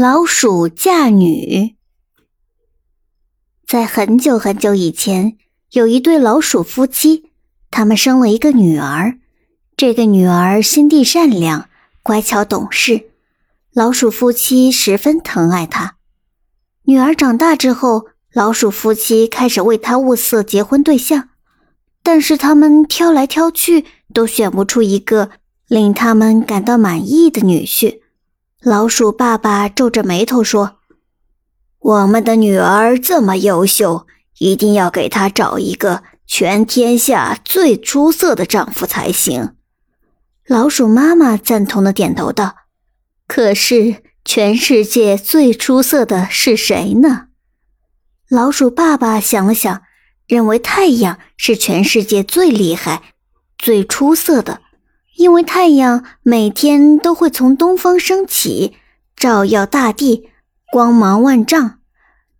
老鼠嫁女。在很久很久以前，有一对老鼠夫妻，他们生了一个女儿。这个女儿心地善良、乖巧懂事，老鼠夫妻十分疼爱她。女儿长大之后，老鼠夫妻开始为她物色结婚对象，但是他们挑来挑去，都选不出一个令他们感到满意的女婿。老鼠爸爸皱着眉头说：“我们的女儿这么优秀，一定要给她找一个全天下最出色的丈夫才行。”老鼠妈妈赞同的点头道：“可是，全世界最出色的是谁呢？”老鼠爸爸想了想，认为太阳是全世界最厉害、最出色的。因为太阳每天都会从东方升起，照耀大地，光芒万丈。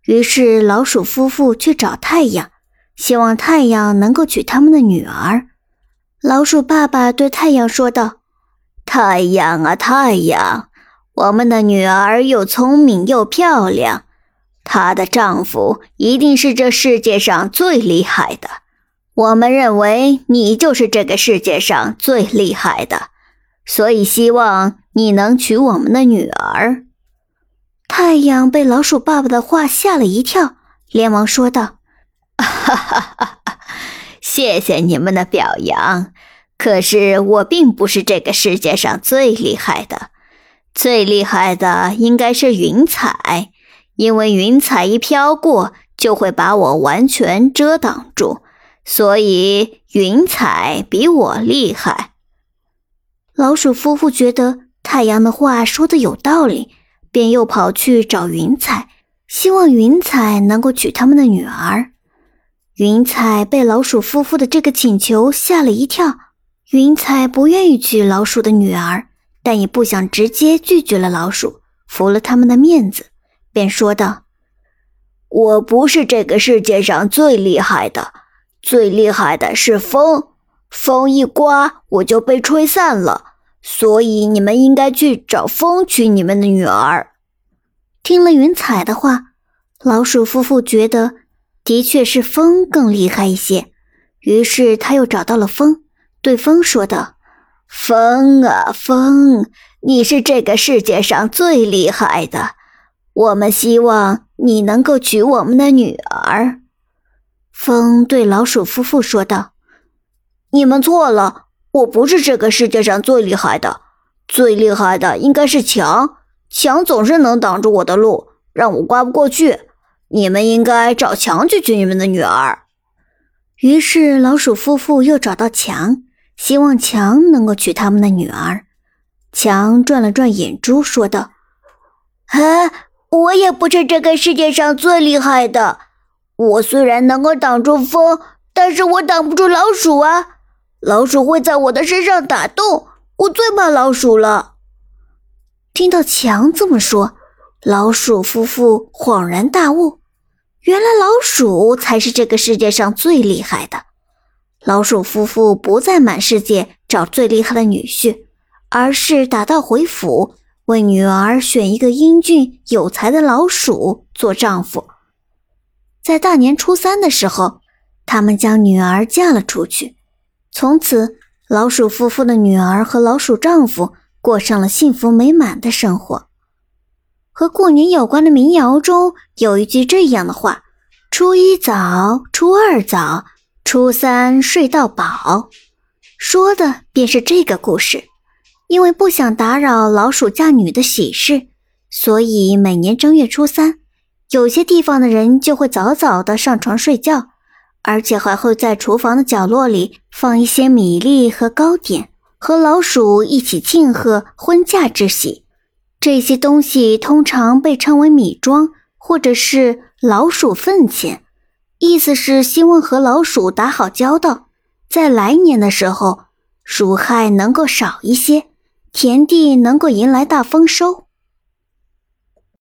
于是老鼠夫妇去找太阳，希望太阳能够娶他们的女儿。老鼠爸爸对太阳说道：“太阳啊，太阳，我们的女儿又聪明又漂亮，她的丈夫一定是这世界上最厉害的。”我们认为你就是这个世界上最厉害的，所以希望你能娶我们的女儿。太阳被老鼠爸爸的话吓了一跳，连忙说道：“哈哈哈哈谢谢你们的表扬，可是我并不是这个世界上最厉害的，最厉害的应该是云彩，因为云彩一飘过，就会把我完全遮挡住。”所以云彩比我厉害。老鼠夫妇觉得太阳的话说的有道理，便又跑去找云彩，希望云彩能够娶他们的女儿。云彩被老鼠夫妇的这个请求吓了一跳。云彩不愿意娶老鼠的女儿，但也不想直接拒绝了老鼠，服了他们的面子，便说道：“我不是这个世界上最厉害的。”最厉害的是风，风一刮我就被吹散了，所以你们应该去找风娶你们的女儿。听了云彩的话，老鼠夫妇觉得的确是风更厉害一些，于是他又找到了风，对风说道：“风啊风，你是这个世界上最厉害的，我们希望你能够娶我们的女儿。”风对老鼠夫妇说道：“你们错了，我不是这个世界上最厉害的，最厉害的应该是墙。墙总是能挡住我的路，让我刮不过去。你们应该找墙去娶你们的女儿。”于是老鼠夫妇又找到墙，希望墙能够娶他们的女儿。墙转了转眼珠，说道：“哎，我也不是这个世界上最厉害的。”我虽然能够挡住风，但是我挡不住老鼠啊！老鼠会在我的身上打洞，我最怕老鼠了。听到强这么说，老鼠夫妇恍然大悟，原来老鼠才是这个世界上最厉害的。老鼠夫妇不再满世界找最厉害的女婿，而是打道回府，为女儿选一个英俊有才的老鼠做丈夫。在大年初三的时候，他们将女儿嫁了出去。从此，老鼠夫妇的女儿和老鼠丈夫过上了幸福美满的生活。和过年有关的民谣中有一句这样的话：“初一早，初二早，初三睡到饱。”说的便是这个故事。因为不想打扰老鼠嫁女的喜事，所以每年正月初三。有些地方的人就会早早的上床睡觉，而且还会在厨房的角落里放一些米粒和糕点，和老鼠一起庆贺婚嫁之喜。这些东西通常被称为米庄，或者是老鼠粪钱，意思是希望和老鼠打好交道，在来年的时候，鼠害能够少一些，田地能够迎来大丰收。